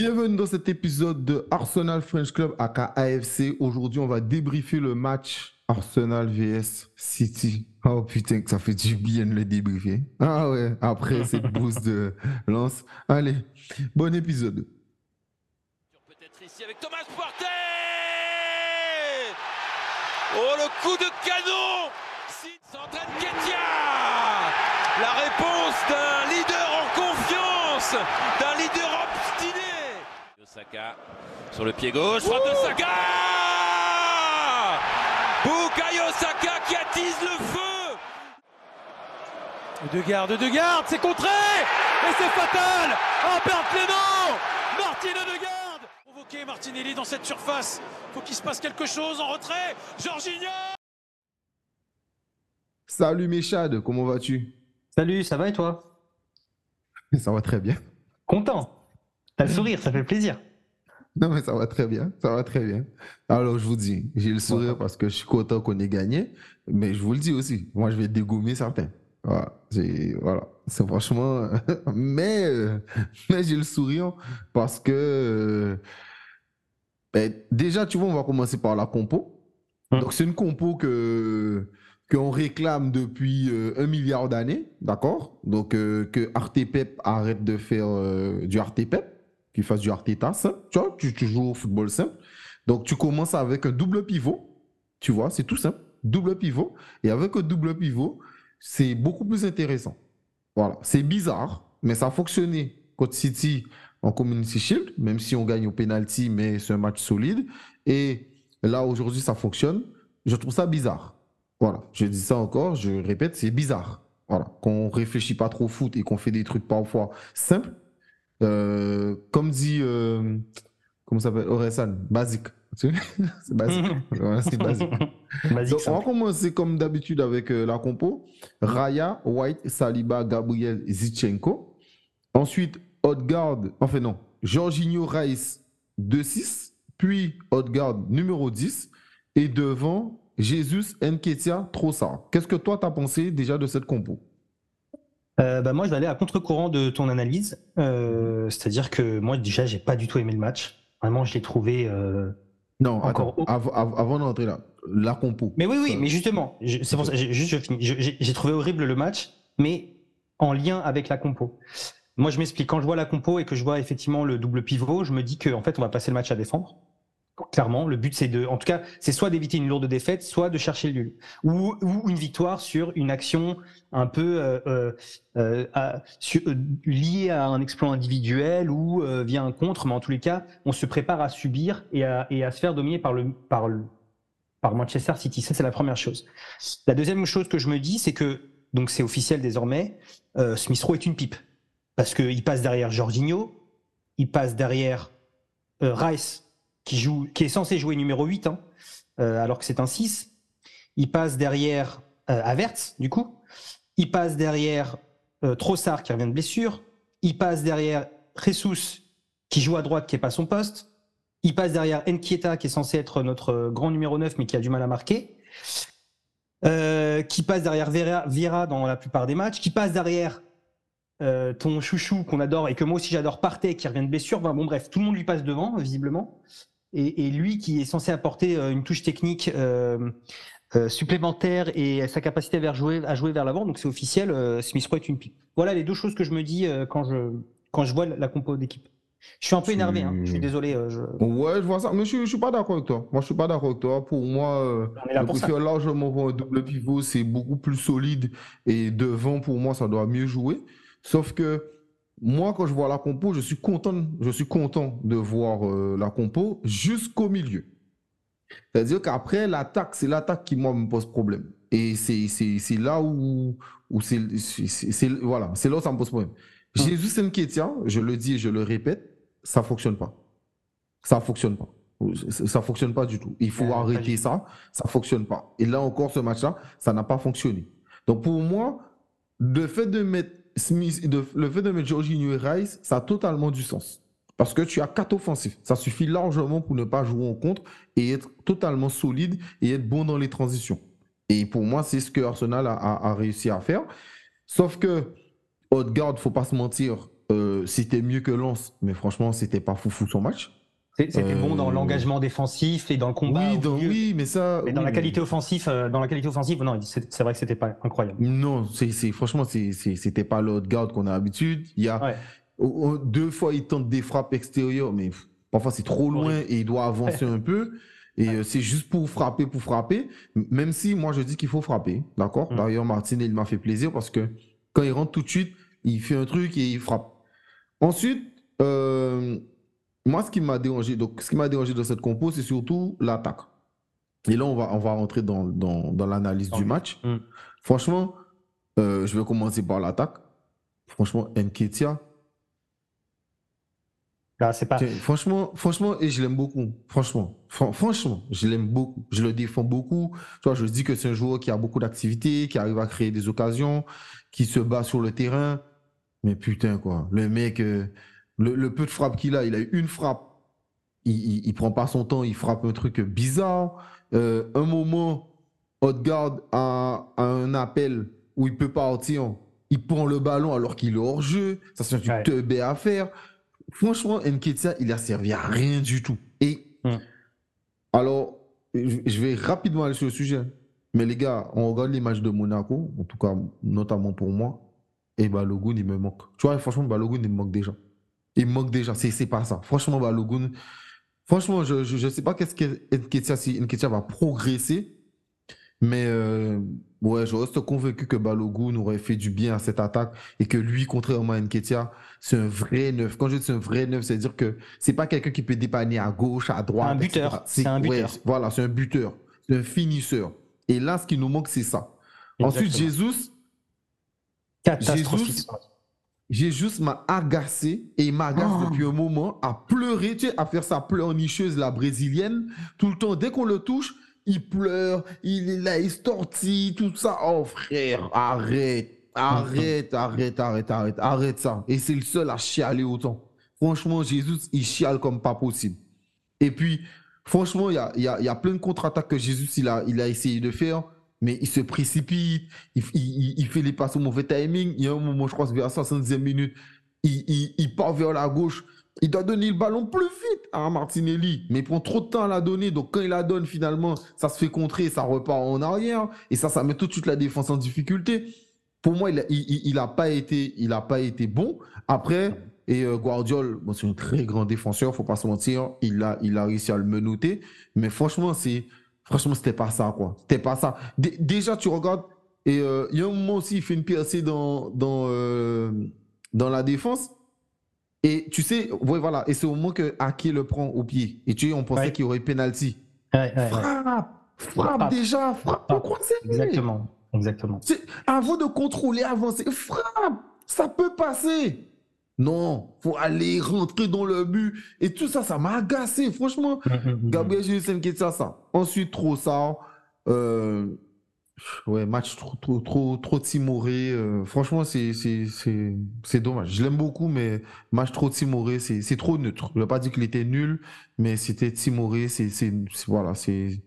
Bienvenue dans cet épisode de Arsenal French Club à AFC. Aujourd'hui, on va débriefer le match Arsenal vs City. Oh putain, que ça fait du bien de le débriefer. Ah ouais, après cette boost de lance. Allez, bon épisode. Peut-être ici avec Thomas Partey Oh le coup de canon Sid s'entraîne Ketia La réponse d'un leader en confiance. Osaka sur le pied gauche, frappe de Saka Bukayo Saka qui attise le feu De garde, de garde, c'est contré Et c'est fatal En perte les noms Martine de garde Convoqué Martinelli dans cette surface. Faut qu'il se passe quelque chose en retrait. Jorginho Salut Méchade, comment vas-tu? Salut, ça va et toi? Ça va très bien. Content T'as le sourire, ça fait plaisir. Non, mais ça va très bien, ça va très bien. Alors, je vous dis, j'ai le sourire parce que je suis content qu'on ait gagné, mais je vous le dis aussi, moi, je vais dégommer certains. Voilà, c'est voilà, c'est franchement. mais mais j'ai le sourire parce que. ben, déjà, tu vois, on va commencer par la compo. Hum. Donc, c'est une compo que qu'on réclame depuis euh, un milliard d'années, d'accord? Donc, euh, que Artepep arrête de faire euh, du Artepep, qu'il fasse du Arteta simple, tu vois, tu, tu joues au football simple. Donc, tu commences avec un double pivot, tu vois, c'est tout simple, double pivot. Et avec un double pivot, c'est beaucoup plus intéressant. Voilà, c'est bizarre, mais ça a fonctionné contre City en Community Shield, même si on gagne au penalty, mais c'est un match solide. Et là, aujourd'hui, ça fonctionne. Je trouve ça bizarre. Voilà, je dis ça encore, je répète, c'est bizarre. Voilà, qu'on réfléchit pas trop au foot et qu'on fait des trucs parfois simples. Euh, comme dit, euh, comment ça s'appelle, Oresan, basique. C'est basique. Voilà, c'est basique. Basique, Donc, on va commencer comme d'habitude avec euh, la compo. Raya, White, Saliba, Gabriel, Zichenko. Ensuite, Odegaard, enfin non, Jorginho Rice, 2-6. Puis Odegaard, numéro 10. Et devant, Jesus, Nketiah, Trossard. Qu'est-ce que toi, tu as pensé déjà de cette compo? Euh, bah, moi, je vais aller à contre-courant de ton analyse. Euh, C'est-à-dire que moi, déjà, j'ai pas du tout aimé le match. Vraiment, je l'ai trouvé. euh, Non, Encore attends, av- av- avant d'entrer là, la compo. Mais oui, oui, mais justement, c'est pour ça, juste je finis. J'ai trouvé horrible le match, mais en lien avec la compo. Moi, je m'explique. Quand je vois la compo et que je vois effectivement le double pivot, je me dis qu'en fait, on va passer le match à défendre. Clairement, le but, c'est de, en tout cas, c'est soit d'éviter une lourde défaite, soit de chercher le nul, ou, une victoire sur une action un peu euh, euh, euh, liée à un exploit individuel ou via un contre. Mais en tous les cas, on se prépare à subir et à, se faire dominer par le, Manchester City. Ça, c'est la première chose. La deuxième chose que je me dis, c'est que, donc c'est officiel désormais, Smith Rowe est une pipe. Parce qu'il passe derrière Jorginho, il passe derrière Rice, qui, joue, qui est censé jouer numéro 8, hein, euh, alors que c'est un 6. Il passe derrière euh, Havertz, du coup. Il passe derrière euh, Trossard, qui revient de blessure. Il passe derrière Jesus, qui joue à droite, qui n'est pas son poste. Il passe derrière Nkieta, qui est censé être notre euh, grand numéro 9, mais qui a du mal à marquer. Qui passe derrière Vera- Vieira dans la plupart des matchs. Qui passe derrière ton chouchou qu'on adore et que moi aussi j'adore, Partey, qui revient de blessure. Enfin, bon, bref, tout le monde lui passe devant, visiblement. Et, et lui qui est censé apporter euh, une touche technique euh, euh, supplémentaire et sa capacité vers jouer, à jouer vers l'avant. Donc c'est officiel, euh, Smith Rowe est une pipe. Voilà les deux choses que je me dis euh, quand, je, quand je vois la la compo d'équipe. Je suis un peu énervé, hein. je suis désolé. euh, je... Ouais, je vois ça, mais je, je suis pas d'accord avec toi. Moi, je suis pas d'accord avec toi. Pour moi, euh, je préfère largement un double pivot, c'est beaucoup plus solide et devant, pour moi, ça doit mieux jouer. Sauf que moi, quand je vois la compo, je suis content, je suis content de voir euh, la compo jusqu'au milieu. C'est-à-dire qu'après, l'attaque, c'est l'attaque qui, moi, me pose problème. Et c'est là où, où c'est, voilà, c'est là où ça me pose problème. Hum. Jésus Nketiah, je le dis et je le répète, ça fonctionne pas. Ça fonctionne pas. Ça ça fonctionne pas du tout. Il faut Ouais, pas arrêter ça. Ça fonctionne pas. Et là encore, ce match-là, ça n'a pas fonctionné. Donc pour moi, le fait de mettre Smith, le fait de mettre Jorginho et Rice, ça a totalement du sens. Parce que tu as quatre offensifs. Ça suffit largement pour ne pas jouer en contre et être totalement solide et être bon dans les transitions. Et pour moi, c'est ce que Arsenal a réussi à faire. Sauf que Odegaard, faut pas se mentir, euh, c'était mieux que Lens, mais franchement, c'était pas foufou son match. C'était bon dans Euh, l'engagement défensif et dans le combat. oui, dans- mais ça. Mais dans la mais- qualité offensive, euh, dans la qualité offensive, non, c'est vrai que c'était pas incroyable. Non, c'est, franchement, c'était pas de garde qu'on a l'habitude. Il y a Ouais. deux fois, il tente des frappes extérieures, mais parfois c'est trop loin et il doit avancer un peu. Et euh, c'est juste pour frapper, pour frapper. Même si moi je dis qu'il faut frapper, d'accord? Mm. D'ailleurs, Martin, il m'a fait plaisir parce que quand il rentre tout de suite, il fait un truc et il frappe. Ensuite, euh, moi, ce qui m'a dérangé, donc ce qui m'a dérangé dans cette compo, c'est surtout l'attaque. Et là, on va, on va rentrer dans, dans, dans l'analyse du match. Mm. Franchement, euh, je vais commencer par l'attaque. Franchement, Nketiah, Là, c'est pas. franchement, franchement, et je l'aime beaucoup. Franchement, Fran- franchement, je l'aime beaucoup. Je le défends beaucoup. Tu vois, je dis que c'est un joueur qui a beaucoup d'activités, qui arrive à créer des occasions, qui se bat sur le terrain. Mais putain, quoi. Le mec, euh, le, le peu de frappe qu'il a, il a eu une frappe. Il, il, il prend pas son temps, il frappe un truc bizarre. Euh, un moment, Odegaard a, a un appel où il peut partir. Il prend le ballon alors qu'il est hors jeu. Ça, c'est un Ouais. truc teubé à faire. Franchement, Nketiah, il a servi à rien du tout. Et Mm. alors, je je vais rapidement aller sur le sujet. Mais les gars, on regarde les matchs de Monaco, en tout cas, notamment pour moi, et Balogun, il me manque. Tu vois, franchement, Balogun, il me manque déjà. Il manque déjà. C'est c'est pas ça. Franchement, Balogun, franchement, je ne sais pas qu'est-ce que si va progresser. Mais euh, ouais, je reste convaincu que Balogun aurait fait du bien à cette attaque et que lui, contrairement à Nketiah, c'est un vrai neuf. Quand je dis c'est un vrai neuf, c'est-à-dire que c'est pas quelqu'un qui peut dépanner à gauche, à droite. Un buteur. C'est un buteur. voilà, c'est un buteur. C'est un finisseur. Et là, ce qui nous manque, c'est ça. Ensuite. Jesus, Catastrophique. Jesus- Jesus m'a agacé et il m'agace Oh. depuis un moment à pleurer, tu sais, à faire sa pleurnicheuse, la brésilienne. Tout le temps, dès qu'on le touche, il pleure, il est là, il se tortille, tout ça. Oh frère, arrête, arrête, arrête, arrête, arrête, arrête ça. Et c'est le seul à chialer autant. Franchement, Jésus, il chiale comme pas possible. Et puis, franchement, il y a, il y a- il y a plein de contre-attaques que Jésus, il a, il a essayé de faire, mais il se précipite, il, fait les passes au mauvais timing. Il y a un moment, je crois, vers la 70e minute, il, part vers la gauche. Il doit donner le ballon plus vite à Martinelli, mais il prend trop de temps à la donner. Donc, quand il la donne, finalement, ça se fait contrer, ça repart en arrière. Et ça, ça met tout de suite la défense en difficulté. Pour moi, il n'a pas, été- pas été bon. Après, et euh, Guardiol, c'est un très grand défenseur, faut pas se mentir. Il a, il a réussi à le menotter. Mais franchement, c'est, franchement, c'était pas ça, quoi. C'était pas ça. Dé- déjà, tu regardes, et euh, il y a un moment aussi, il fait une percée dans, dans, euh, dans la défense. Et tu sais, ouais, voilà. Et c'est au moment que Ake le prend au pied. Et tu sais, on pensait Ouais. qu'il y aurait penalty. Ouais. Frappe, frappe Frappe. déjà, frappe Frappe. Exactement. Exactement. Avant de contrôler, avancer, frappe, ça peut passer. Non, faut aller rentrer dans le but. Et tout ça, ça m'a agacé, franchement. Mm. Gabriel Jesus Nketiah, ça. Ensuite, Trossard. Euh, ouais, match trop, trop, trop, trop timoré. euh, franchement, c'est, dommage. Je l'aime beaucoup, mais match trop timoré, c'est, trop neutre. Je ne vais pas dire qu'il était nul, mais c'était timoré. C'est, voilà, c'est,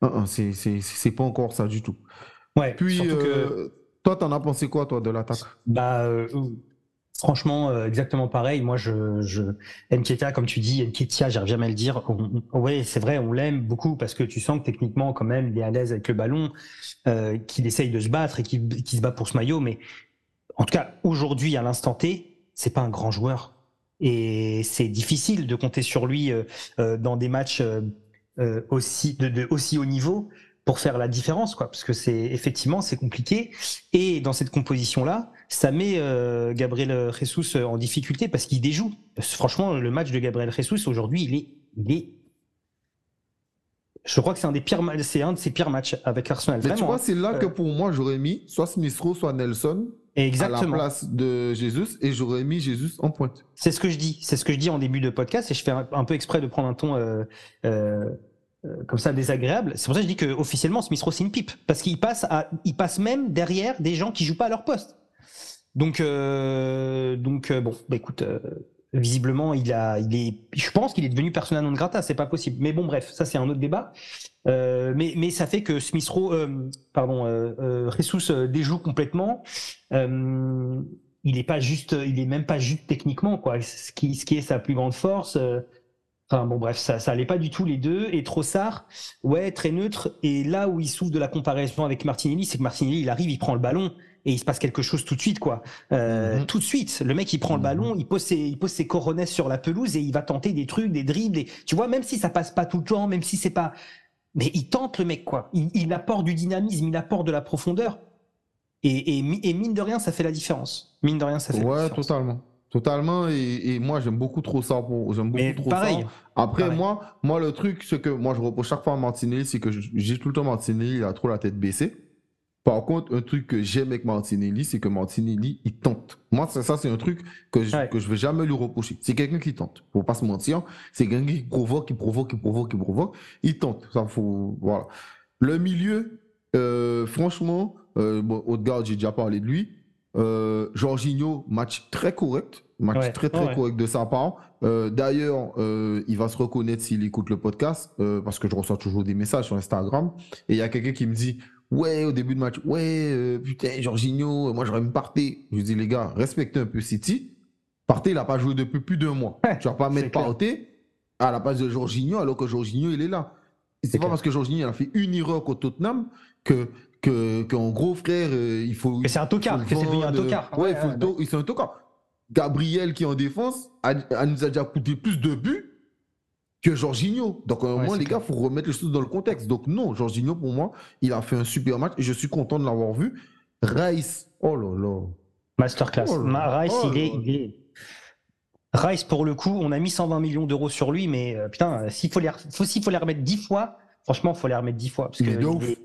pas encore ça du tout. Ouais, Puis, surtout que. euh, toi, t'en as pensé quoi, toi, de l'attaque? Bah, euh, franchement, euh, exactement pareil. Moi, je, je, comme tu dis, Nketiah, j'arrive jamais à le dire. Ouais, c'est vrai, on l'aime beaucoup parce que tu sens que techniquement, quand même, il est à l'aise avec le ballon, euh, qu'il essaye de se battre et qu'il se bat pour ce maillot. Mais en tout cas, aujourd'hui, à l'instant T, c'est pas un grand joueur. Et c'est difficile de compter sur lui euh, euh, dans des matchs euh, euh, aussi, de, de aussi haut niveau pour faire la différence, quoi. Parce que c'est effectivement c'est compliqué. Et dans cette composition-là, ça met euh, Gabriel Jesus en difficulté parce qu'il déjoue. Franchement, le match de Gabriel Jesus aujourd'hui, il est, il est. Je crois que c'est un des pires, c'est un de ses pires matchs avec Arsenal. Mais tu vois, hein. c'est là que Euh, pour moi, j'aurais mis soit Smith Rowe, soit Nelson à la place de Jesus et j'aurais mis Jesus en pointe. C'est ce que je dis. C'est ce que je dis en début de podcast et je fais un, un peu exprès de prendre un ton euh, euh, euh, comme ça désagréable. C'est pour ça que je dis que officiellement Smith Rowe c'est une pipe parce qu'il passe à, il passe même derrière des gens qui jouent pas à leur poste. Donc euh, donc euh, bon, bah écoute, euh, visiblement il a, il est, je pense qu'il est devenu persona non grata. C'est pas possible. Mais bon bref, ça c'est un autre débat. Mais, mais ça fait que Smith Rowe, pardon, euh, déjoue complètement. Il est pas juste, il est même pas juste techniquement quoi. Ce qui, est sa plus grande force. Enfin bon bref, ça, ça allait pas du tout les deux. Et Trossard, ouais, très neutre. Et là où il souffre de la comparaison avec Martinelli, c'est que Martinelli, il arrive, il prend le ballon et il se passe quelque chose tout de suite quoi. Euh, Mhm. Tout de suite, le mec il prend le Mhm. ballon, il pose ses, il pose ses coronets sur la pelouse et il va tenter des trucs, des dribbles. Des... Tu vois, même si ça passe pas tout le temps, même si c'est pas, mais il tente le mec quoi. Il, il apporte du dynamisme, il apporte de la profondeur. Et, et, mi- et mine de rien, ça fait la différence. Mine de rien, ça fait la Ouais, différence. totalement. Totalement. Et, et moi, j'aime beaucoup trop ça. J'aime beaucoup Mais trop pareil. ça. Après, pareil. moi, moi, le truc, ce que moi, je reproche chaque fois à Martinelli, c'est que j'ai tout le temps Martinelli, il a trop la tête baissée. Par contre, un truc que j'aime avec Martinelli, c'est que Martinelli, il tente. Moi, ça, ça, c'est un truc que je, Ouais. que je vais jamais lui reprocher. C'est quelqu'un qui tente. Faut pas se mentir. C'est quelqu'un qui provoque, qui provoque, qui provoque, qui provoque. Il tente. Ça, faut, voilà. Le milieu, euh, franchement, euh, bon, Odegaard, j'ai déjà parlé de lui. Euh, Jorginho, match très correct. Match Ouais, très, très ouais. correct de sa part. Euh, D'ailleurs, euh, il va se reconnaître s'il écoute le podcast, euh, parce que je reçois toujours des messages sur Instagram. Et il y a quelqu'un qui me dit Ouais, au début de match, ouais, euh, putain, Jorginho, moi j'aurais me parté. Je dis Les gars, respectez un peu City. Partey, il n'a pas joué depuis plus d'un mois. Ouais, tu vas pas mettre. Partey à la place de Jorginho, alors que Jorginho, il est là. C'est pas clair. parce que Jorginho a fait une erreur contre Tottenham que, que, qu'en gros, frère, euh, il faut. Que c'est un tocard, que c'est devenu un tocard. Ouais, Ouais, il faut ouais, to- c'est un tocard. Gabriel, qui est en défense, a, a- nous a déjà coûté plus de buts que Jorginho. Donc, à un Ouais, moment, les clair. gars, il faut remettre les choses dans le contexte. Donc, non, Jorginho, pour moi, il a fait un super match et je suis content de l'avoir vu. Rice, oh là là. Masterclass. Oh là Rice, là il, est, il est- Rice, pour le coup, on a mis 120 millions d'euros sur lui, mais euh, putain, s'il faut, les, faut, s'il faut les remettre 10 fois, franchement, il faut les remettre 10 fois. Parce que de ouf. est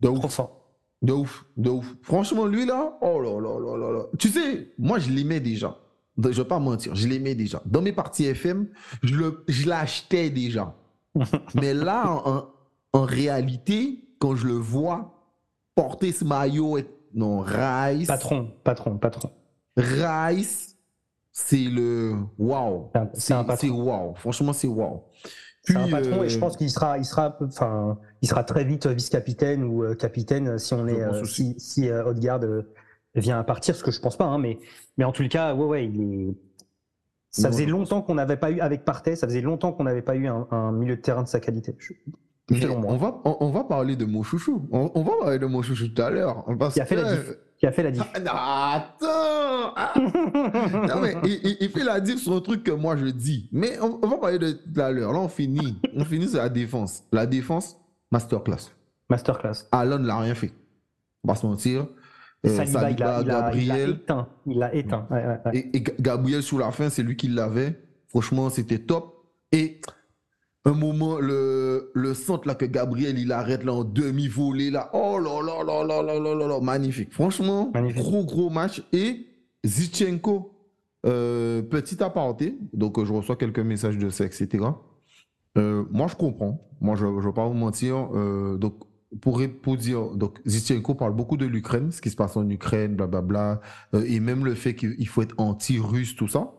De trop ouf. fort. De ouf, de ouf. Franchement, lui là, oh là là là là là. Tu sais, moi je l'aimais déjà. Je vais pas mentir, je l'aimais déjà. Dans mes parties FM, je le- je l'achetais déjà. Mais là, en, en réalité, quand je le vois porter ce maillot, et... non, Rice, Patron, patron, patron. Rice, c'est le waouh. C'est un- c'est un C'est patron. c'est waouh. Franchement, c'est waouh. C'est un Puis, patron et je euh, pense qu'il sera, il sera, enfin, il sera très vite vice-capitaine ou euh, capitaine si on est, euh, si, si Odegaard vient à partir, ce que je pense pas, hein, mais, mais en tout cas, ouais, ouais, il est. Ça faisait longtemps qu'on n'avait pas eu avec Partey, ça faisait longtemps qu'on n'avait pas eu un, un milieu de terrain de sa qualité. Je- on, va, on, on va parler de mon chouchou. On, on va parler de mon chouchou tout à l'heure. Qui a fait la diff. Qui a fait la diff. Ah, Attends Ah, Non, mais il, il- il fait la diff sur un truc que moi je dis. Mais on, on va parler de tout à l'heure. Là, on finit. On finit sur la défense. La défense, masterclass. Masterclass. Allen n'a rien fait. On va se mentir. Euh, Saliba, il a, il a- il a Gabriel. éteint. Il l'a éteint. Ouais, ouais, ouais. Et, et Ga- Gabriel, sur la fin, c'est lui qui l'avait. Franchement, c'était top. Et un moment, le, le centre là que Gabriel, il arrête là en demi-volée là. Oh là là là là là là là là. Magnifique. Franchement, Magnifique. gros gros match. Et Zichenko, euh, petit aparté. Donc, euh, je reçois quelques messages de ça, etc. Euh, moi, je comprends. Moi, je ne vais pas vous mentir. Euh, donc, pour, pour dire, donc, parle beaucoup de l'Ukraine, ce qui se passe en Ukraine, blablabla, euh, et même le fait qu'il faut être anti-russe, tout ça.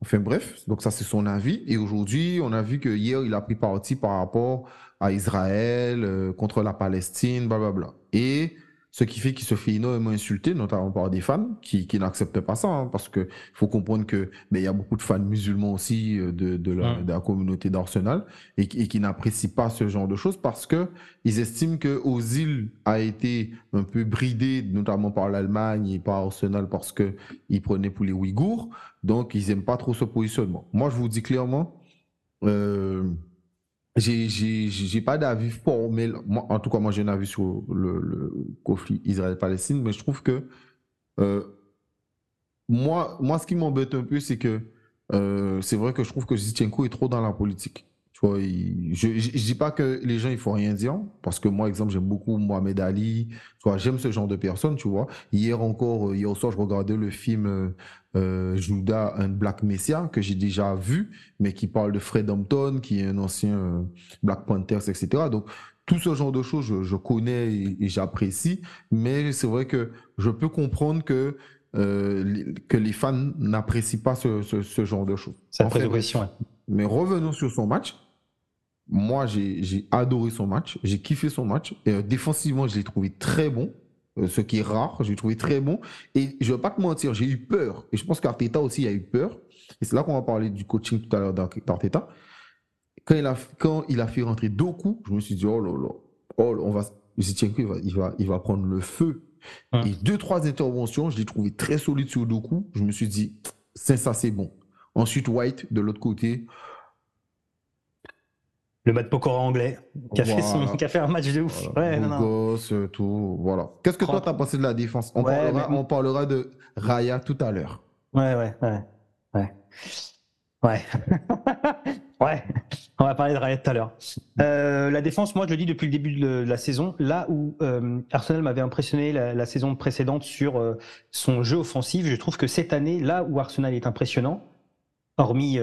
Enfin bref, donc ça c'est son avis. Et aujourd'hui, on a vu que hier, il a pris parti par rapport à Israël, euh, contre la Palestine, blablabla. Et ce qui fait qu'il se fait énormément insulter, notamment par des fans qui, qui n'acceptent pas ça, hein, parce que faut comprendre que ben, il y a beaucoup de fans musulmans aussi euh, de, de, la, Mm. de la communauté d'Arsenal et, qui- et qui n'apprécient pas ce genre de choses parce que ils estiment que Ozil a été un peu bridé, notamment par l'Allemagne et par Arsenal parce que il prenait pour les Ouïghours, donc ils aiment pas trop ce positionnement. Moi, je vous dis clairement. Euh, j'ai- pas d'avis formel. Moi, en tout cas, moi, j'ai un avis sur le, conflit Israël-Palestine, mais je trouve que euh, moi, moi, ce qui m'embête un peu, c'est que euh, c'est vrai que je trouve que Zichenko est trop dans la politique. Tu vois, il- je, je dis pas que les gens, il faut rien dire, parce que moi, exemple, j'aime beaucoup Mohamed Ali. J'aime ce genre de personnes, tu vois. Hier encore, euh, hier soir, je regardais le film euh, Judas and Black Messiah, que j'ai déjà vu, mais qui parle de Fred Hampton, qui est un ancien euh, Black Panthers, etc. Donc, tout ce genre de choses, je, je connais et, et j'apprécie, mais c'est vrai que je peux comprendre que, euh, les- que les fans n'apprécient pas ce, ce- ce genre de choses. Cette prise fait, de ouais. mais revenons sur son match. Moi, j'ai j'ai adoré son match. J'ai kiffé son match. Et, euh, défensivement, je l'ai trouvé très bon. Euh, ce qui est rare. J'ai trouvé très bon. Et je ne vais pas te mentir, j'ai eu peur. Et je pense qu'Arteta aussi a eu peur. Et c'est là qu'on va parler du coaching tout à l'heure d'Arteta. Quand il, a, quand il a fait rentrer Doku, je me suis dit, oh là là, oh on va, il va, il va, il va prendre le feu. Et deux, trois interventions, je l'ai trouvé très solide sur Doku. Je me suis dit, c'est ça, c'est bon. Ensuite, White, de l'autre côté, le Matt Pokora anglais, qui a, fait son, qui a fait un match de ouf. Ouais, non, Gosse, tout, voilà. Qu'est-ce que toi, tu as pensé de la défense? On, parlera, on, parlera, de Raya tout à l'heure. Ouais, ouais, ouais. Ouais. Ouais. ouais. On va parler de Raya tout à l'heure. Euh, la défense, moi, je le dis depuis le début de la saison, là où euh, Arsenal m'avait impressionné la, saison précédente sur euh, son jeu offensif, je trouve que cette année, là où Arsenal est impressionnant, hormis,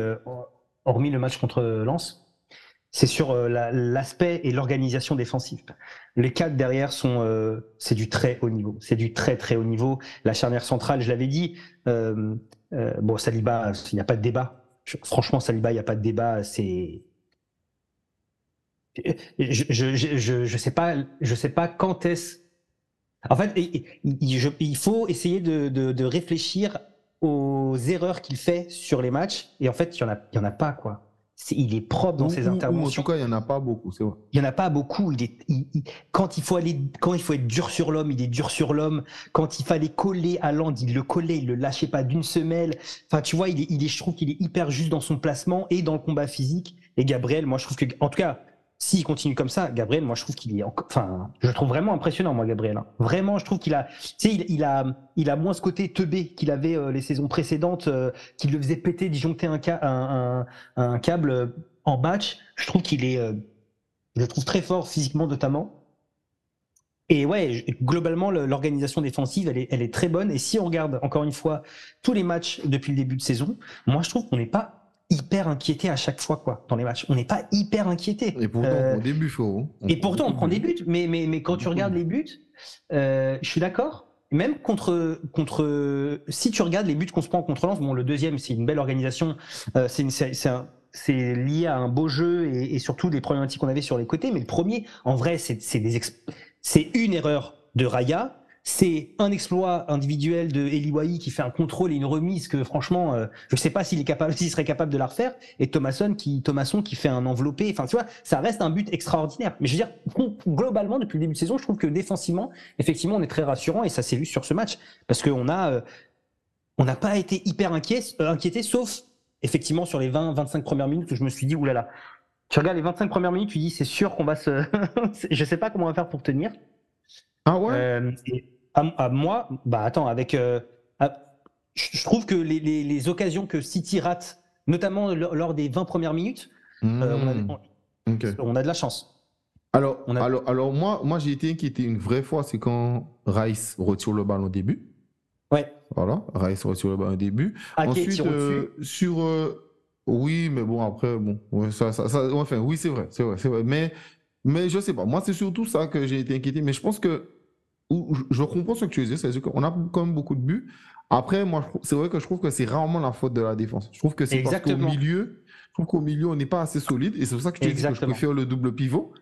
hormis le match contre Lens, c'est sur euh, l'aspect et l'organisation défensive. Les quatre derrière sont, euh, c'est du très haut niveau. C'est du très très haut niveau. La charnière centrale, je l'avais dit. Euh, bon, Saliba, il n'y a pas de débat. franchement, Saliba, il n'y a pas de débat. C'est je, je, je, sais pas, je sais pas quand est-ce. En fait, il, faut essayer de, de réfléchir aux erreurs qu'il fait sur les matchs. Et en fait, il y en a, il y en a pas quoi il est propre dans ses interventions. en tout cas, il n'y en a pas beaucoup, c'est vrai. Il n'y en a pas beaucoup. Il est, quand il faut aller, quand il faut être dur sur l'homme, il est dur sur l'homme. Quand il fallait coller à Land, il le collait, il le lâchait pas d'une semelle. Enfin, tu vois, il est, il est, je trouve qu'il est hyper juste dans son placement et dans le combat physique. Et Gabriel, moi, je trouve que, en tout cas, s'il continue comme ça, Gabriel, moi je trouve qu'il est, enfin, je trouve vraiment impressionnant, moi Gabriel. Hein. Vraiment, je trouve qu'il a, tu sais, il, a, il a moins ce côté teubé qu'il avait euh, les saisons précédentes, euh, qui le faisait péter, disjoncter un, câble euh, en match. Je trouve qu'il est, je le trouve très fort physiquement notamment. Et ouais, globalement, l'organisation défensive, elle est, elle est très bonne. Et si on regarde encore une fois tous les matchs depuis le début de saison, moi je trouve qu'on n'est pas hyper inquiété à chaque fois quoi dans les matchs. On n'est pas hyper inquiété. Et pourtant on prend des buts, et pourtant on prend des buts, mais mais mais quand tu regardes les buts, euh, je suis d'accord. Même contre contre si tu regardes les buts qu'on se prend contre Lens, bon le deuxième c'est une belle organisation, euh, c'est c'est lié à un beau jeu et, et surtout des problématiques qu'on avait sur les côtés. Mais le premier, en vrai, c'est des c'est une erreur de Raya c'est un exploit individuel de Eli qui fait un contrôle et une remise que franchement, euh, je ne sais pas s'il est capable, s'il serait capable de la refaire. Et Thomasson qui, Thomasson qui fait un enveloppé. Enfin, tu vois, ça reste un but extraordinaire. Mais je veux dire, globalement, depuis le début de saison, je trouve que défensivement, effectivement, on est très rassurant et ça s'est vu sur ce match parce qu'on a, euh, on n'a pas été hyper inquiet, euh, inquiété, sauf effectivement sur les 20-25 premières minutes où je me suis dit, oulala. Tu regardes les 25 premières minutes, tu dis, c'est sûr qu'on va se, je sais pas comment on va faire pour tenir. Ah ouais? À, moi, bah attends, avec. Euh, je trouve que les, les, occasions que City rate, notamment lors des 20 premières minutes, euh, hmm. on, a, de la chance. Alors, alors, alors moi, moi j'ai été inquiété une vraie fois, c'est quand Rice retire le ballon au début. Ouais. Voilà, Rice retire le ballon au début. Ensuite, euh, sur. oui, mais bon, après, bon, ça, ça, ça, enfin, oui, c'est vrai, c'est vrai, c'est vrai. Mais, mais je sais pas, moi, c'est surtout ça que j'ai été inquiété. Mais je pense que je comprends ce que tu veux dire, c'est-à-dire qu'on a quand même beaucoup de buts. Après, moi, c'est vrai que je trouve que c'est rarement la faute de la défense. Je trouve que c'est parce qu'au milieu, je trouve qu'au milieu, on n'est pas assez solide. Et c'est pour ça que je dis que je préfère le double pivot.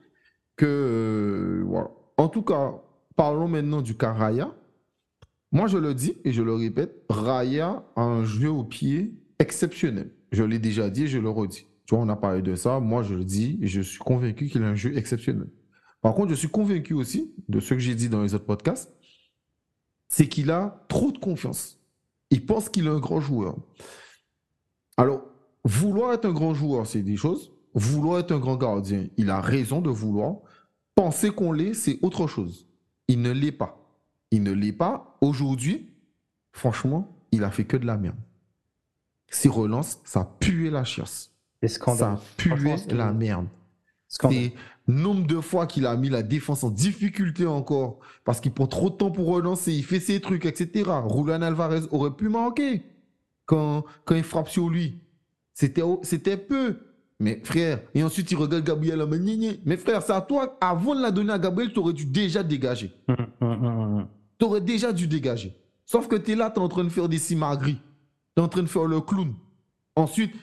Que, euh, voilà. En tout cas, parlons maintenant du cas Raya. Moi, je le dis et je le répète, Raya a un jeu au pied exceptionnel. Je l'ai déjà dit et je le redis. Tu vois, on a parlé de ça. Moi, je le dis et je suis convaincu qu'il a un jeu exceptionnel. Par contre, je suis convaincu aussi de ce que j'ai dit dans les autres podcasts, c'est qu'il a trop de confiance. Il pense qu'il est un grand joueur. Alors, vouloir être un grand joueur, c'est des choses. Vouloir être un grand gardien, il a raison de vouloir. Penser qu'on l'est, c'est autre chose. Il ne l'est pas. Il ne l'est pas. Aujourd'hui, franchement, il a fait que de la merde. Ses relances, ça puait la chiasse. Ça puait la merde. Nombre de fois qu'il a mis la défense en difficulté encore parce qu'il prend trop de temps pour relancer, il fait ses trucs, etc. Julian Alvarez aurait pu manquer quand, quand il frappe sur lui. C'était peu. Mais frère, et ensuite il regarde Gabriel Mais frère, c'est à toi, avant de la donner à Gabriel, tu aurais dû déjà dégager. Hum, hum, hum, tu aurais déjà dû dégager. Sauf que tu es là, tu es en train de faire des simagris. Tu es en train de faire le clown. Ensuite,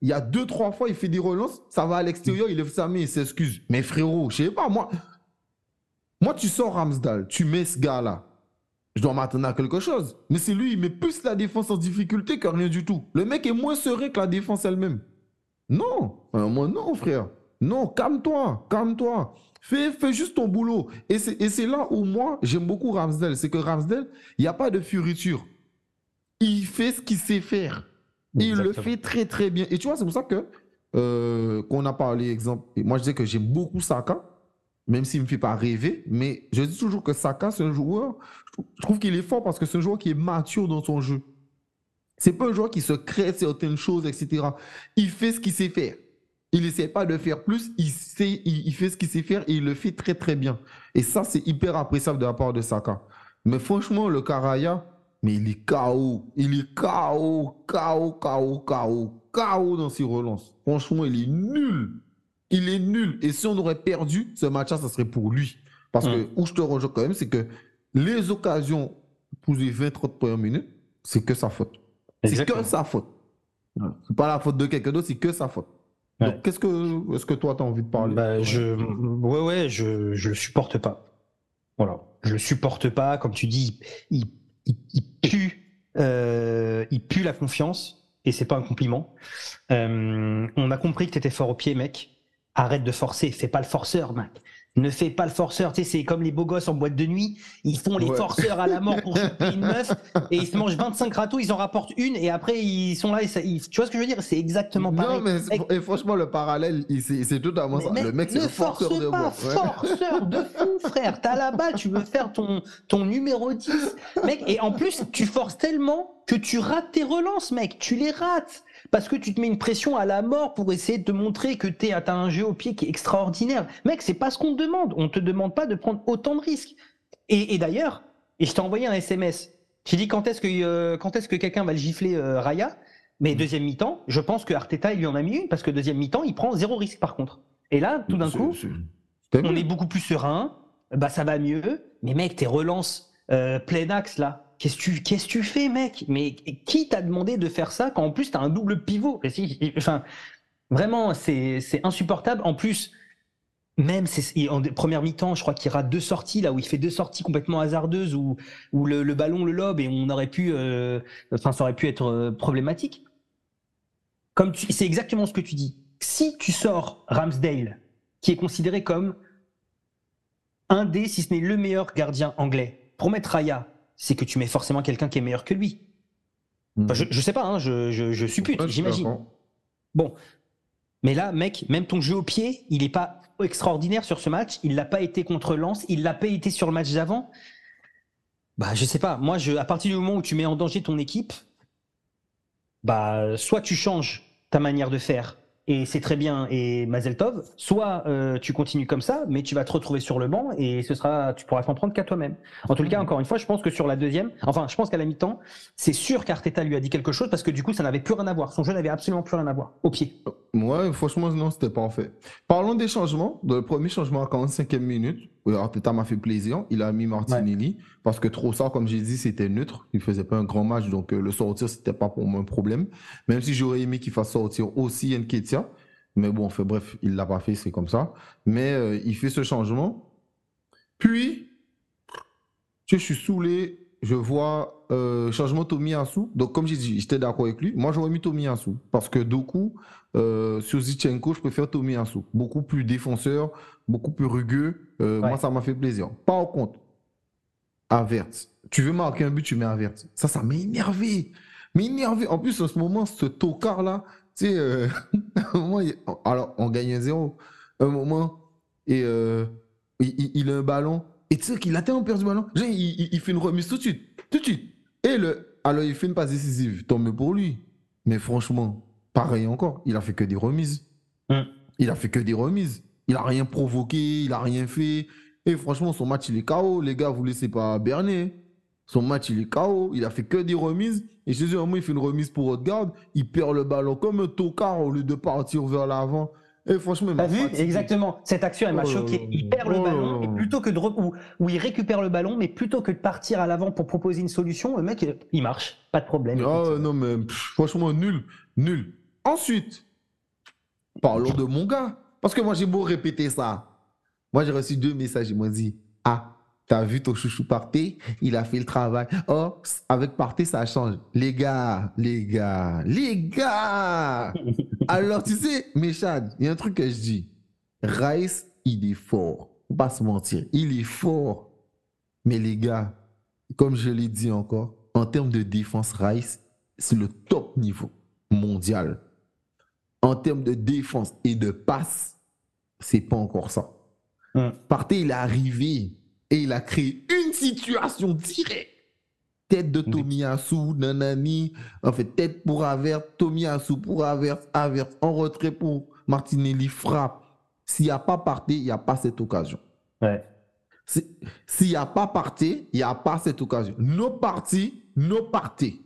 il y a deux, trois fois, il fait des relances, ça va à l'extérieur, il lève sa main, il s'excuse. Mais frérot, je sais pas, moi, moi, tu sors Ramsdale, tu mets ce gars-là. je dois m'attendre à quelque chose. Mais c'est lui, il met plus la défense en difficulté que rien du tout. Le mec est moins serein que la défense elle-même. Non, euh, moi non, frère. Non, calme-toi, calme-toi. Fais, fais juste ton boulot. Et c'est là où moi, j'aime beaucoup Ramsdale. C'est que Ramsdale, il n'y a pas de furiture. Il fait ce qu'il sait faire. Il le fait très, très bien. Et tu vois, c'est pour ça que euh, qu'on a parlé, exemple, moi je dis que j'aime beaucoup Saka même s'il ne me fait pas rêver. Mais je dis toujours que Saka, c'est un joueur, je trouve qu'il est fort parce que c'est un joueur qui est mature dans son jeu. C'est pas un joueur qui se crée certaines choses, etc. Il fait ce qu'il sait faire. Il essaie pas de faire plus, il, sait, il, fait ce qu'il sait faire et il le fait très très bien. Et ça, c'est hyper appréciable de la part de Saka. Mais franchement, le Karaya, mais il est KO. Il est KO, KO, KO, KO, KO dans ses relances. Franchement, il est nul il est nul. Et si on aurait perdu ce match-là, ça serait pour lui. Parce que mm. où je te rejoins quand même, c'est que les occasions pour les 20-30 premières minutes, c'est que sa faute. C'est que sa faute. C'est pas la faute de quelqu'un d'autre, c'est que sa faute. Donc, qu'est-ce que, est-ce que toi, tu as envie de parler? Bah, je, Ouais, ouais, je, je le supporte pas. Voilà. Je le supporte pas. Comme tu dis, il, il, pue, euh, il pue la confiance. Et c'est pas un compliment. Euh, on a compris que tu étais fort au pied, mec. Arrête de forcer, fais pas le forceur, mec. Ne fais pas le forceur, tu sais, c'est comme les beaux gosses en boîte de nuit, ils font les forceurs à la mort pour choper une meuf, et ils se mangent 25 râteaux, ils en rapportent une, et après ils sont là, et tu vois ce que je veux dire? C'est exactement pareil. Non, mais et franchement, le parallèle, c'est tout à ça. le mec, c'est le forceur de pas, forceur de fou, frère. T'as la balle, tu veux faire ton, ton numéro 10. Mec, et en plus, tu forces tellement que tu rates tes relances, mec. Tu les rates parce que tu te mets une pression à la mort pour essayer de te montrer que tu as un jeu au pied qui est extraordinaire. Mec, c'est pas ce qu'on te demande. On te demande pas de prendre autant de risques. Et, d'ailleurs, et je t'ai envoyé un SMS. J'ai dit quand est-ce que euh, quand est-ce que quelqu'un va le gifler euh, Raya? Mais deuxième mi-temps, je pense que Arteta il lui en a mis une parce que deuxième mi-temps, il prend zéro risque par contre. Et là, tout d'un coup, on est beaucoup plus serein. Bah ça va mieux. Mais mec, tes relances euh, plein axe là, Qu'est-ce que tu, fais, mec? Mais qui t'a demandé de faire ça quand en plus t'as un double pivot? Enfin, vraiment, c'est, insupportable. En plus, même en première mi-temps, je crois qu'il rate deux sorties là où il fait deux sorties complètement hasardeuses où, où le, ballon le lobe et on aurait pu, euh, enfin, ça aurait pu être euh, problématique. Comme c'est exactement ce que tu dis. Si tu sors Ramsdale, qui est considéré comme un des, si ce n'est le meilleur gardien anglais, pour mettre Raya, c'est que tu mets forcément quelqu'un qui est meilleur que lui. Mhm. je, ne sais pas, hein, je, je, suppute, j'imagine. Bon. Mais là, mec, même ton jeu au pied, il n'est pas extraordinaire sur ce match. Il l'a pas été contre Lens, il l'a pas été sur le match d'avant. Bah, je sais pas. Moi, je, à partir du moment où tu mets en danger ton équipe, bah, soit tu changes ta manière de faire, et c'est très bien et Mazeltov, soit euh, tu continues comme ça, mais tu vas te retrouver sur le banc et ce sera, tu pourras t'en prendre qu'à toi-même. En tout cas, encore une fois, je pense que sur la deuxième, enfin, je pense qu'à la mi-temps, c'est sûr qu'Arteta lui a dit quelque chose parce que du coup, ça n'avait plus rien à voir. Son jeu n'avait absolument plus rien à voir au pied. Ouais, franchement, non, c'était parfait. Parlons des changements. Le premier changement à 45e minute, Arteta m'a fait plaisir. Il a mis Martinelli parce que trop ça, comme j'ai dit, c'était neutre. Il faisait pas un grand match, donc euh, le sortir, c'était pas pour moi un problème. Même si j'aurais aimé qu'il fasse sortir aussi Nketia. Mais bon, fait, bref, il l'a pas fait, c'est comme ça. Mais euh, il fait ce changement. Puis, je suis saoulé. Je vois euh, changement Tomiyasu. Donc, comme j'ai dit, j'étais d'accord avec lui. Moi, j'aurais mis Tomiyasu. Parce que, du coup, euh, sur Zichenko, je préfère Tomiyasu. Beaucoup plus défenseur, beaucoup plus rugueux. Euh, moi, ça m'a fait plaisir. Par contre, Avert. Tu veux marquer un but, tu mets Avert. Ça, ça m'a énervé. Mais énervé. En plus, en ce moment, ce tocard-là, tu sais, euh, alors, on gagne un zéro. Un moment, et il, a un ballon. Et tu sais qu'il a tellement perdu le ballon. Il, il, fait une remise tout de suite. Tout de suite. Et le, alors, il fait une passe décisive. Tant pour lui. Mais franchement, pareil encore. Il a fait que des remises. Hum. Il a fait que des remises. Il a rien provoqué, il a rien fait. Et franchement, son match, il est KO. Les gars, vous laissez pas berner. Son match, il est KO. Il a fait que des remises. Et chez eux, il fait une remise pour garde. Il perd le ballon comme un tocard au lieu de partir vers l'avant. Et franchement, il m'a vu Exactement. Cette action, elle m'a oh choqué. Il perd le ballon et plutôt que de où, il récupère le ballon, mais plutôt que de partir à l'avant pour proposer une solution, le mec, il marche. Pas de problème. Ah non, mais franchement, nul. Nul. Ensuite, parlons de mon gars. Parce que moi, j'ai beau répéter ça. Moi, j'ai reçu deux messages. Ils m'ont dit Ah, T'as vu ton chouchou Partey, il a fait le travail. Oh, avec Partey, ça change. Les gars, les gars, les gars. Alors, tu sais, Méchad, il y a un truc que je dis. Rice, il est fort. Faut pas se mentir. Il est fort. Mais les gars, comme je l'ai dit encore, en termes de défense, Rice, c'est le top niveau mondial. En termes de défense et de passe, c'est pas encore ça. Partey, il est arrivé et il a créé une situation directe. Tête de Tomiyasu, Nanani, en fait, tête pour Avert, Tomiyasu pour Avert, Avert en retrait pour Martinelli, frappe. S'il n'y a pas Partey, il n'y a pas cette occasion. Ouais. S'il n'y a pas Partey, il n'y a pas cette occasion. Nos partis, nos partis.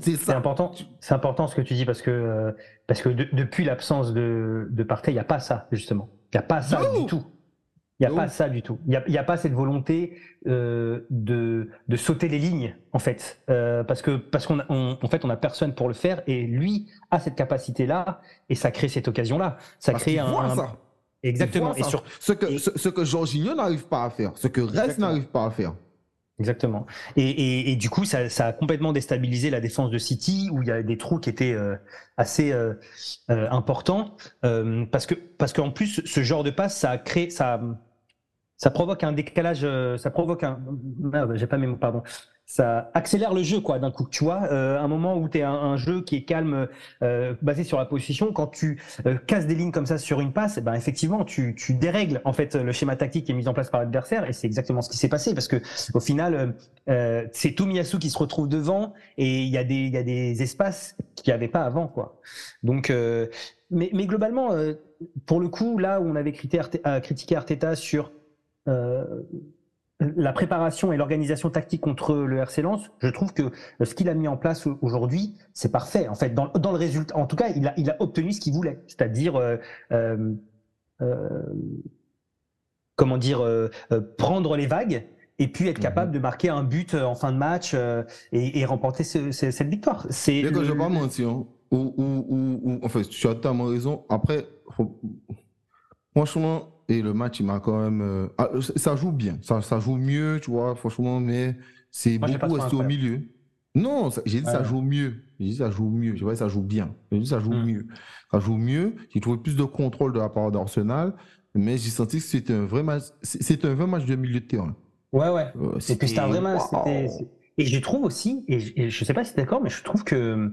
C'est important, c'est important ce que tu dis parce que, euh, parce que de- depuis l'absence de, de Partey, il n'y a pas ça, justement. Il n'y a pas ça du tout. Il n'y a pas ça du tout. Il n'y a, pas cette volonté euh, de, de sauter les lignes, en fait. Euh, parce que parce qu'on on- en fait, on n'a personne pour le faire et lui a cette capacité-là et ça crée cette occasion-là. Ça Parce crée un. voit ça. Exactement. Et sur, Ce que, et- ce, ce que Jorginho n'arrive pas à faire, ce que Exactement. n'arrive pas à faire. Exactement. Et, et, du coup, ça, ça a complètement déstabilisé la défense de City, où il y a des trous qui étaient euh, assez euh, euh, importants, parce parce qu'en plus, ce genre de passe, ça crée, ça, ça provoque un décalage, ça provoque un, j'ai pas mes mots, pardon. Ça accélère le jeu, quoi, d'un coup. Tu vois, euh, un moment où tu es un, un jeu qui est calme, euh, basé sur la possession, quand tu euh, casses des lignes comme ça sur une passe, eh ben effectivement, tu, tu dérègles en fait le schéma tactique qui est mis en place par l'adversaire, et c'est exactement ce qui s'est passé, parce que au final, euh, euh, c'est Tomiyasu qui se retrouve devant, et il y a des, il y a des espaces qu'il n'y avait pas avant, quoi. Donc, euh, mais, mais globalement, pour le coup, là où on avait critiqué, critiqué Arteta sur la préparation et l'organisation tactique contre le RC Lens, je trouve que ce qu'il a mis en place aujourd'hui, c'est parfait. En fait, dans, dans le résultat, en tout cas, il a, il a obtenu ce qu'il voulait, c'est-à-dire euh, euh, euh, comment dire, euh, euh, prendre les vagues et puis être Mhm. capable de marquer un but euh, en fin de match euh, et, et remporter ce- ce- cette victoire. C'est le- je vais pas mentir, hein, ou, ou, ou, ou- en fait, tu as totalement raison. Après, franchement, et le match, il m'a quand même. euh, ah, ça joue bien, ça, ça joue mieux, tu vois, franchement, mais c'est Moi, j'ai pas beaucoup resté au incroyable. milieu. Non, ça- j'ai dit ça Ouais. joue mieux. J'ai dit ça joue mieux. Je vois ça joue bien. J'ai dit ça joue Mm. mieux. Ça joue mieux. J'ai trouvé plus de contrôle de la part d'Arsenal, mais j'ai senti que c'était un vrai match. c'est- C'était un vrai match de milieu de terrain. Ouais, ouais. Euh, Et puis c'était un vrai match. waouh. c'était- c'est- Et je trouve aussi, et je, et je sais pas si tu es d'accord, mais je trouve que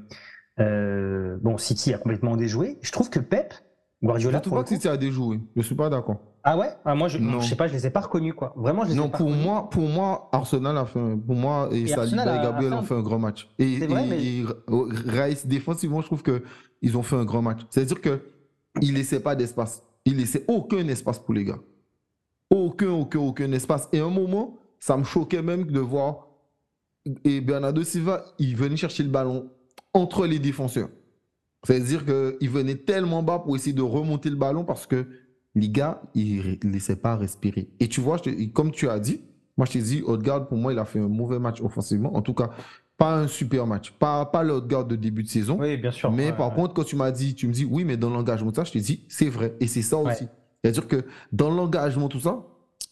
euh, bon, City a complètement déjoué. Je trouve que Pep, Guardiola, pas que coup- City a déjoué. Je suis pas d'accord. ah ouais, ah, moi je, je sais pas, je les ai pas reconnus quoi. Vraiment, je les ai Non, pas pour reconnus. moi, pour moi, Arsenal a fait un, pour moi et, Et Saliba et Gabriel ont fait un grand match. Et, vrai, et- mais- et Rice défensivement, je trouve que ils ont fait un grand match. C'est-à-dire que ils laissaient pas d'espace. Ils laissaient aucun espace pour les gars. Aucun, aucun, aucun espace. Et à un moment, ça me choquait même de voir et Bernardo Silva, il venait chercher le ballon entre les défenseurs. C'est-à-dire qu'il venait tellement bas pour essayer de remonter le ballon parce que les gars, ils ne laissaient pas respirer. Et tu vois, te- comme tu as dit, moi je t'ai dit, Odegaard, pour moi, il a fait un mauvais match offensivement. En tout cas, pas un super match. Pas, pas le Odegaard de début de saison. Oui, bien sûr. mais ouais, par ouais. contre, quand tu m'as dit, tu me dis, oui, mais dans l'engagement, tout ça, je t'ai dit, c'est vrai. Et c'est ça Ouais. aussi. C'est-à-dire que dans l'engagement, tout ça,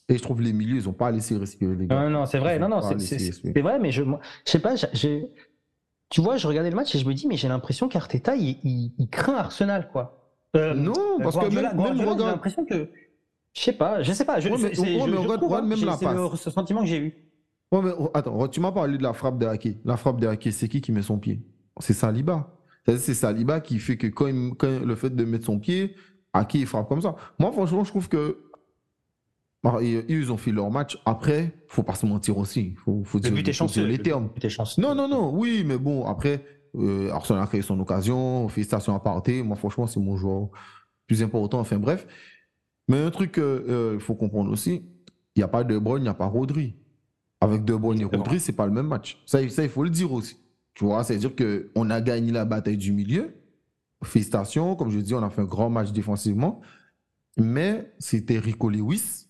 et je trouve les milieux, ils n'ont pas laissé respirer les gars. Non, non, c'est vrai. Non, non, c'est- vrai, mais je, je sais pas. j'ai- Tu vois, je regardais le match et je me dis, mais j'ai l'impression qu'Arteta, il, il, il craint Arsenal, quoi. Euh, Non, parce que même, même J'ai l'impression que, je sais pas, je sais pas. Je, Ouais, mais- c'est- ouais, je- mais je regarde- trouve, regarde même la passe. le ce sentiment que j'ai eu. Ouais, mais, oh, attends, tu m'as parlé de la frappe de Haké. La frappe de c'est qui qui met son pied? C'est Saliba. C'est Saliba qui fait que quand, il- quand le fait de mettre son pied, Haké, il frappe comme ça. Moi, franchement, je trouve que. Alors, ils, ont fait leur match. Après, faut pas se mentir aussi. Faut, faut Le dire, but est chanceux. les le termes. but est chanceux. Non, non, non, oui, mais bon, après, euh, Arsenal a créé son occasion, félicitations à Partey. Moi, franchement, c'est mon joueur plus important. Enfin, bref. Mais un truc qu'il faut comprendre aussi, il n'y a pas De Bruyne, il n'y a pas Rodri. Avec De Bruyne et. Rodri, c'est pas le même match. Ça, ça, il faut le dire aussi. Tu vois, c'est-à-dire qu'on a gagné la bataille du milieu. Félicitations, comme je dis, on a fait un grand match défensivement. Mais c'était Rico Lewis.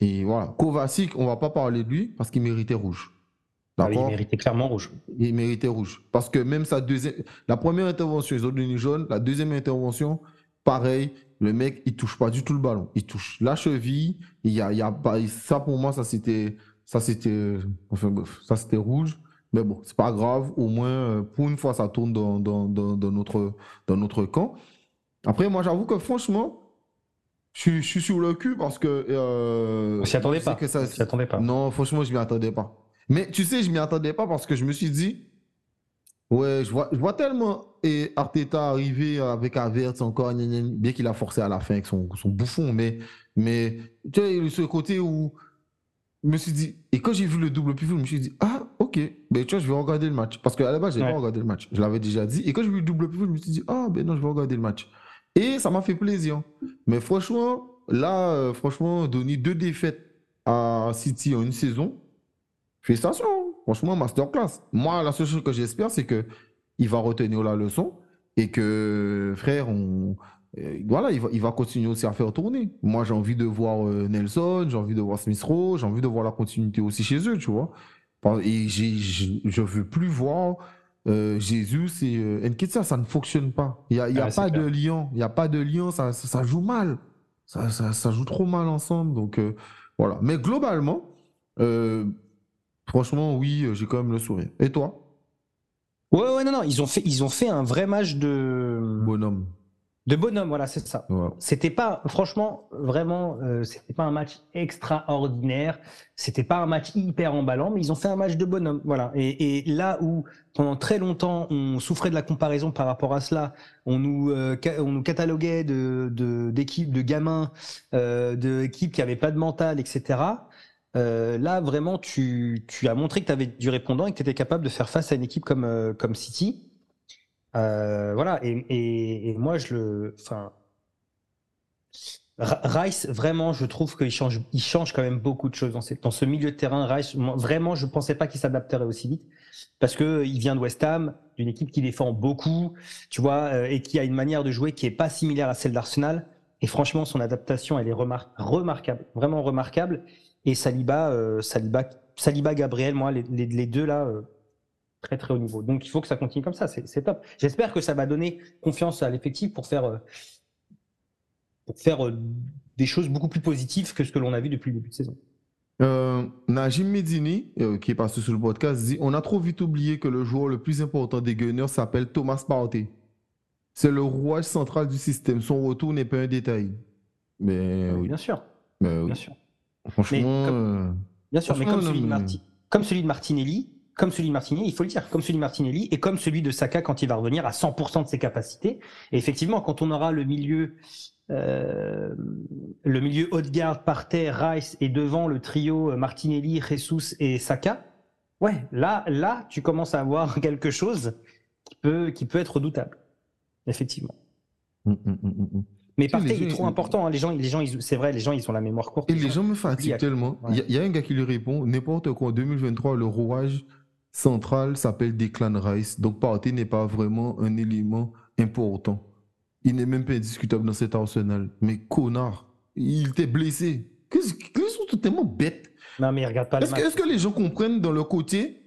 Et voilà, Kovacic, on va pas parler de lui parce qu'il méritait rouge. Ah oui, il méritait clairement rouge. il méritait rouge. Parce que même sa deuxième. La première intervention, ils ont donné jaune. La deuxième intervention, pareil. Le mec, il touche pas du tout le ballon. Il touche la cheville. Il y a, il y a pas, ça, pour moi, ça, c'était. ça c'était, enfin bref, ça c'était rouge. Mais bon, c'est pas grave. Au moins, euh, pour une fois, ça tourne dans, dans, dans, dans notre, dans notre camp. Après, moi, j'avoue que franchement, je, suis- je suis sur le cul parce que. euh, s'y attendait pas. que ça- On s'y attendait pas. Non, franchement, je m'y attendais pas. Mais tu sais, je m'y attendais pas parce que je me suis dit, ouais, je vois, je vois tellement et Arteta arriver avec Havertz encore, bien qu'il a forcé à la fin avec son, son bouffon, mais, mais tu sais, ce côté où je me suis dit, et quand j'ai vu le double pivot, je me suis dit, ah, ok, ben tu vois, je vais regarder le match. Parce qu'à la base, je n'avais Ouais. pas regardé le match. Je l'avais déjà dit. Et quand j'ai vu le double pivot, je me suis dit, ah, ben non, je vais regarder le match. Et ça m'a fait plaisir. Mais franchement, là, euh, franchement, donner deux défaites à City en une saison, félicitations. hein. Franchement, masterclass. Moi, la seule chose que j'espère, c'est que il va retenir la leçon et que, frère, euh, voilà, il va, il va continuer aussi à faire tourner. Moi, j'ai envie de voir euh, Nelson, j'ai envie de voir Smith Rowe, j'ai envie de voir la continuité aussi chez eux, tu vois. Et j'ai- je veux plus voir euh, Jésus et euh, ça ne fonctionne pas. Il n'y a, il y a c'est pas de lien, il n'y a pas de lien, ça, ça, ça joue mal. Ça, ça, ça joue trop mal ensemble. Donc, euh, voilà. Mais globalement, euh, franchement, oui, j'ai quand même le sourire. Et toi, Ouais, ouais, non, non, ils ont fait, ils ont fait un vrai match de, bonhomme de bonhomme, voilà, c'est ça. Ouais. C'était pas, franchement, vraiment, euh, c'était pas un match extraordinaire. C'était pas un match hyper emballant, mais ils ont fait un match de bonhomme, voilà. Et, et là où pendant très longtemps on souffrait de la comparaison par rapport à cela, on nous, euh, on nous cataloguait de de- d'équipes, de, gamins, euh, d'équipes qui avaient pas de mental, etc. Euh, là, vraiment, tu, tu as montré que tu avais du répondant et que tu étais capable de faire face à une équipe comme, euh, comme City. Euh, voilà, et, et, et moi, je le. Enfin. Rice, vraiment, je trouve qu'il change, il change quand même beaucoup de choses dans, ce milieu de terrain. Rice, vraiment, je ne pensais pas qu'il s'adapterait aussi vite parce que il vient de West Ham, d'une équipe qui défend beaucoup, tu vois, euh, et qui a une manière de jouer qui est pas similaire à celle d'Arsenal. Et franchement, son adaptation, elle est remar- remarquable, vraiment remarquable. Et Saliba, euh, Saliba, Saliba, Gabriel, moi, les, deux là, euh, très très haut niveau. Donc il faut que ça continue comme ça, c'est top. J'espère que ça va donner confiance à l'effectif pour faire, euh, pour faire euh, des choses beaucoup plus positives que ce que l'on a vu depuis le début de saison. Euh, Najim Medini, euh, qui est passé sur le podcast, dit On a trop vite oublié que le joueur le plus important des Gunners s'appelle Thomas Partey. C'est le rouage central du système. Son retour n'est pas un détail. Mais oui. Bien sûr, Mais oui. bien sûr. Franchement, Mais comme- Bien sûr, mais Franchement, comme celui, non, de mais- Marti- comme celui de Martinelli, comme celui de Martinelli, il faut le dire, comme celui de Martinelli et comme celui de Saka quand il va revenir à 100% de ses capacités. Et effectivement, quand on aura le milieu, euh, le milieu haut de garde par terre, Rice et devant le trio euh, Martinelli, Jesus et Saka, ouais, là, là, tu commences à avoir quelque chose qui peut, qui peut être redoutable. Effectivement. hum, hum, hum. Mais Tu Partey, les est gens, trop ils- important. hein. Les gens, les gens, c'est vrai, les gens, ils ont la mémoire courte. Et les gens me fatiguent tellement. Il y, y a un gars qui lui répond N'importe quoi, en 2023, le rouage central s'appelle Declan Rice. Donc Partey n'est pas vraiment un élément important. Il n'est même pas indiscutable dans cet arsenal. Mais connard, il était blessé. Qu'est-ce qu'ils sont totalement bêtes. Non, mais regarde pas le Est-ce que, est-ce que les gens comprennent dans le côté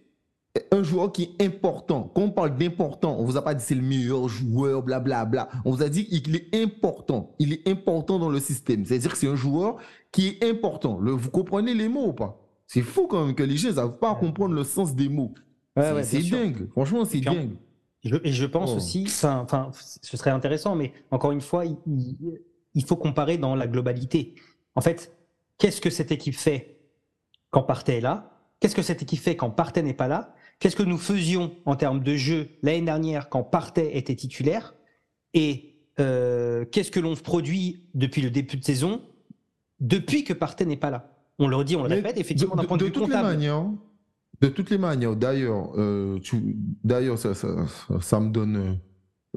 un joueur qui est important? Quand on parle d'important, on vous a pas dit c'est le meilleur joueur, blablabla. On vous a dit qu'il est important. Il est important dans le système. C'est-à-dire que c'est un joueur qui est important. Le- vous comprenez les mots ou pas? C'est fou quand même que les gens ne savent pas comprendre le sens des mots. Ouais, C'est- sûr. dingue. Franchement, c'est dingue. Je- et je pense Oh. aussi, enfin, enfin, ce serait intéressant, mais encore une fois, il, il- il faut comparer dans la globalité. En fait, qu'est-ce que cette équipe fait quand Partey est là? Qu'est-ce que cette équipe fait quand Partey n'est pas là? Qu'est-ce que nous faisions en termes de jeu l'année dernière quand Partey était titulaire? Et euh, qu'est-ce que l'on produit depuis le début de saison depuis que Partey n'est pas là? On le redit, on le Mais répète, effectivement, d'un point de, vue toutes les comptable. manières, de toutes les manières, d'ailleurs, euh, d'ailleurs, ça, ça, ça- ça me donne,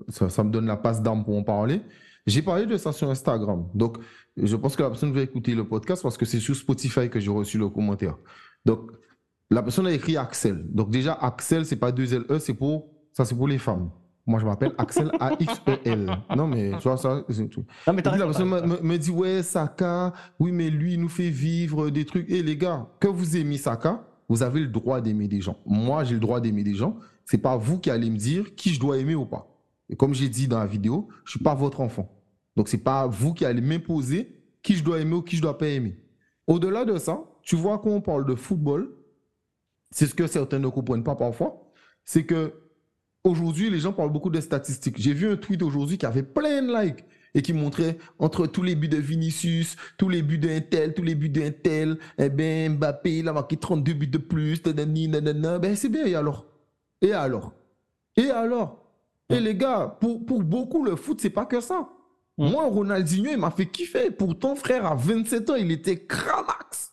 ça, ça me donne la passe d'armes pour en parler. J'ai parlé de ça sur Instagram. Donc, je pense que la personne va écouter le podcast parce que c'est sur Spotify que j'ai reçu le commentaire. Donc, la personne a écrit Axel. Donc, déjà, Axel, c'est pas deux L E, c'est pour, ça, c'est pour les femmes. Moi, je m'appelle Axel A-X-E-L. Non, mais tu vois, ça, c'est tout. Non, mais la personne me, me- me dit ouais Saka, oui mais lui il nous fait vivre des trucs. Et les gars, que vous aimez Saka, vous avez le droit d'aimer des gens. Moi j'ai le droit d'aimer des gens. C'est pas vous qui allez me dire qui je dois aimer ou pas. Et comme j'ai dit dans la vidéo, je suis pas votre enfant. Donc c'est pas vous qui allez m'imposer qui je dois aimer ou qui je dois pas aimer. Au-delà de ça, tu vois, quand on parle de football, c'est ce que certains ne comprennent pas parfois, c'est que aujourd'hui, les gens parlent beaucoup de statistiques. J'ai vu un tweet aujourd'hui qui avait plein de likes et qui montrait entre tous les buts de Vinicius, tous les buts d'un tel, tous les buts d'un tel, eh ben Mbappé, il a marqué 32 buts de plus, nanana, ben c'est bien, et alors? Et alors? Et alors? Et les gars, pour, pour beaucoup, le foot, c'est pas que ça. Moi, Ronaldinho, il m'a fait kiffer. Pourtant, frère, à 27 ans, il était cramax.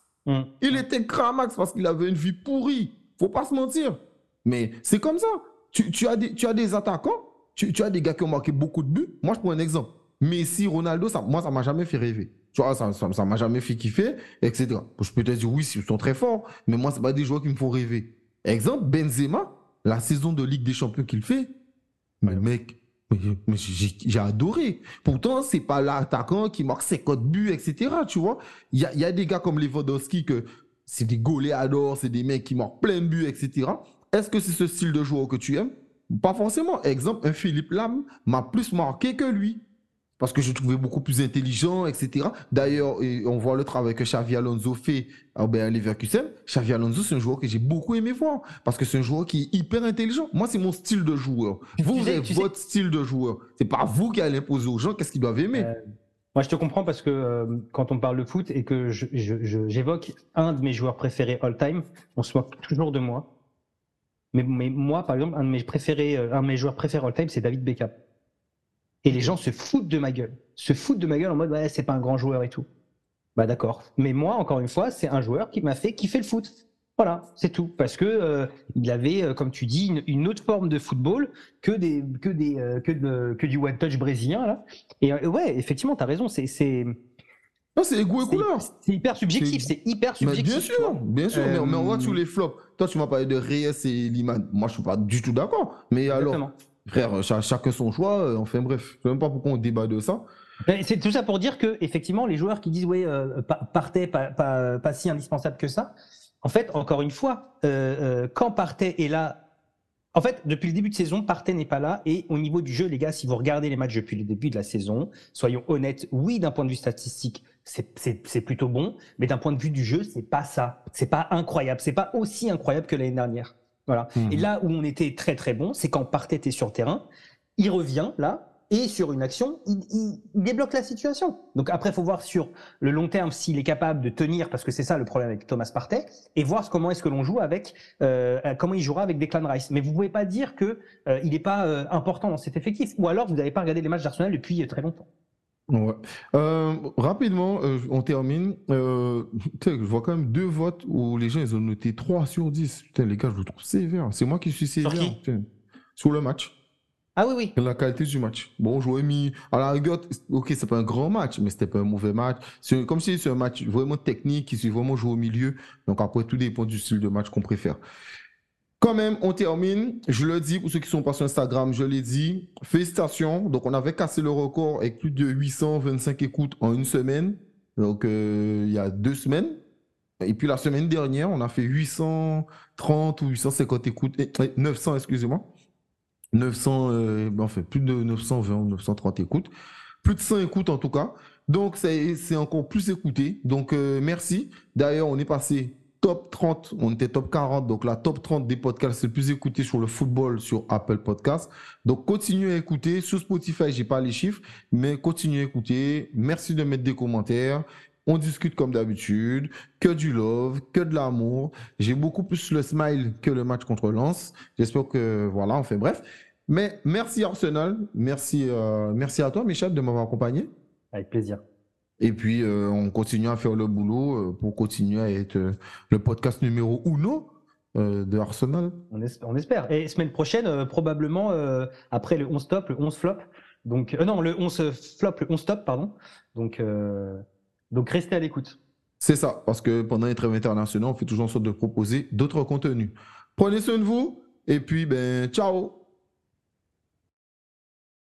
Il était cramax parce qu'il avait une vie pourrie. Faut pas se mentir. Mais c'est comme ça. Tu, tu, as des, tu as des attaquants, tu, tu, as des gars qui ont marqué beaucoup de buts. Moi, je prends un exemple. Messi, Ronaldo, ça, moi, ça m'a jamais fait rêver. Tu vois, ça, ça, m'a jamais fait kiffer, etc. Je peux te dire, oui, ils sont très forts, mais moi, c'est pas des joueurs qui me font rêver. Exemple, Benzema, la saison de Ligue des Champions qu'il fait, mais mec, mais, j'ai adoré. Pourtant, c'est pas l'attaquant qui marque ses codes buts, etc. Tu vois, il y a, y a, des gars comme Lewandowski que c'est des goléadors, c'est des mecs qui marquent plein de buts, etc. Est-ce que c'est ce style de joueur que tu aimes? Pas forcément. Exemple, un Philippe Lam m'a plus marqué que lui parce que je trouvais beaucoup plus intelligent, etc. D'ailleurs, on voit le travail que Xavi Alonso fait à Leverkusen. Xavi Alonso, c'est un joueur que j'ai beaucoup aimé voir, parce que c'est un joueur qui est hyper intelligent. Moi, c'est mon style de joueur. Vous, vous avez votre style de joueur. C'est pas vous qui allez imposer aux gens qu'est-ce qu'ils doivent aimer. Euh, moi, je te comprends parce que euh, quand on parle de foot et que j'évoque un de mes joueurs préférés all-time, on se moque toujours de moi. Mais, mais, moi, par exemple, un de mes préférés, euh, un de mes joueurs préférés all-time, c'est David Beckham. Et les gens se foutent de ma gueule. Se foutent de ma gueule en mode, ouais, c'est pas un grand joueur et tout. Bah d'accord. Mais moi, encore une fois, c'est un joueur qui m'a fait kiffer le foot. Voilà, c'est tout. Parce que euh, il avait, euh, comme tu dis, une, autre forme de football que des que des euh, que, que du one touch brésilien là. Et ouais, effectivement, tu as raison. C'est non, c'est goût et couleur. C'est hyper subjectif. C'est hyper subjectif. bien sûr, bien sûr. Mais, on voit tous les flops. Toi, tu m'as parlé de Reyes et Liman. Moi, je suis pas du tout d'accord. Mais alors, Frère, chacun son choix. Euh, enfin bref, je sais même pas pourquoi on débat de ça. C'est tout ça pour dire que effectivement, les joueurs qui disent ouais, euh, Partey pas, pas, pas, si indispensable que ça. En fait, encore une fois, euh, quand Partey est là, en fait, depuis le début de saison, Partey n'est pas là. Et au niveau du jeu, les gars, si vous regardez les matchs depuis le début de la saison, soyons honnêtes, oui, d'un point de vue statistique, c'est plutôt bon, mais d'un point de vue du jeu, c'est pas ça. C'est pas incroyable. C'est pas aussi incroyable que l'année dernière. Voilà. Et mhm. là où on était très très bon, c'est quand Partey était sur le terrain, il revient là, et sur une action, il, débloque la situation. Donc après, il faut voir sur le long terme s'il est capable de tenir, parce que c'est ça le problème avec Thomas Partey, et voir comment est-ce que l'on joue avec, euh, comment il jouera avec Declan Rice. Mais vous pouvez pas dire que euh, il n'est pas euh, important dans cet effectif, ou alors vous n'avez pas regardé les matchs d'Arsenal depuis très longtemps. Ouais. Euh, rapidement, euh, on termine. Euh, je vois quand même deux votes où les gens ils ont noté 3 sur 10. Putain, les gars, je le trouve sévère. C'est moi qui suis sévère. Sur, le match. Ah oui, oui. La qualité du match. Bon, j'aurais mis. À la rigueur, ok, c'est pas un grand match, mais c'était pas un mauvais match. C'est comme si c'est un match vraiment technique qui s'est vraiment joué au milieu. Donc après, tout dépend du style de match qu'on préfère. Quand même, on termine. Je le dis pour ceux qui sont pas sur Instagram, je l'ai dit. Félicitations. Donc, on avait cassé le record avec plus de 825 écoutes en une semaine. Donc, euh, il y a deux semaines. Et puis, la semaine dernière, on a fait 830 ou 850 écoutes. 900, excusez-moi. 900, euh, fait plus de 920 ou 930 écoutes. Plus de 100 écoutes en tout cas. Donc, c'est encore plus écouté. Donc, euh, merci. D'ailleurs, on est passé top 30, on était top 40, donc la top 30 des podcasts le plus écouté sur le football sur Apple Podcasts. Donc continuez à écouter. Sur Spotify, j'ai pas les chiffres, mais continuez à écouter. Merci de mettre des commentaires. On discute comme d'habitude, que du love, que de l'amour. J'ai beaucoup plus le smile que le match contre Lens. J'espère que voilà, on fait bref. Mais merci Arsenal, merci, euh, merci à toi Michel de m'avoir accompagné. Avec plaisir. Et puis, euh, on continue à faire le boulot euh, pour continuer à être euh, le podcast numéro uno de Arsenal. On, espère. Et semaine prochaine, probablement, après le 11 top, le 11 flop. Donc, non, le 11 flop, le 11 top, pardon. Donc, donc restez à l'écoute. C'est ça, parce que pendant les trêves internationaux, on fait toujours en sorte de proposer d'autres contenus. Prenez soin de vous, et puis, ben, ciao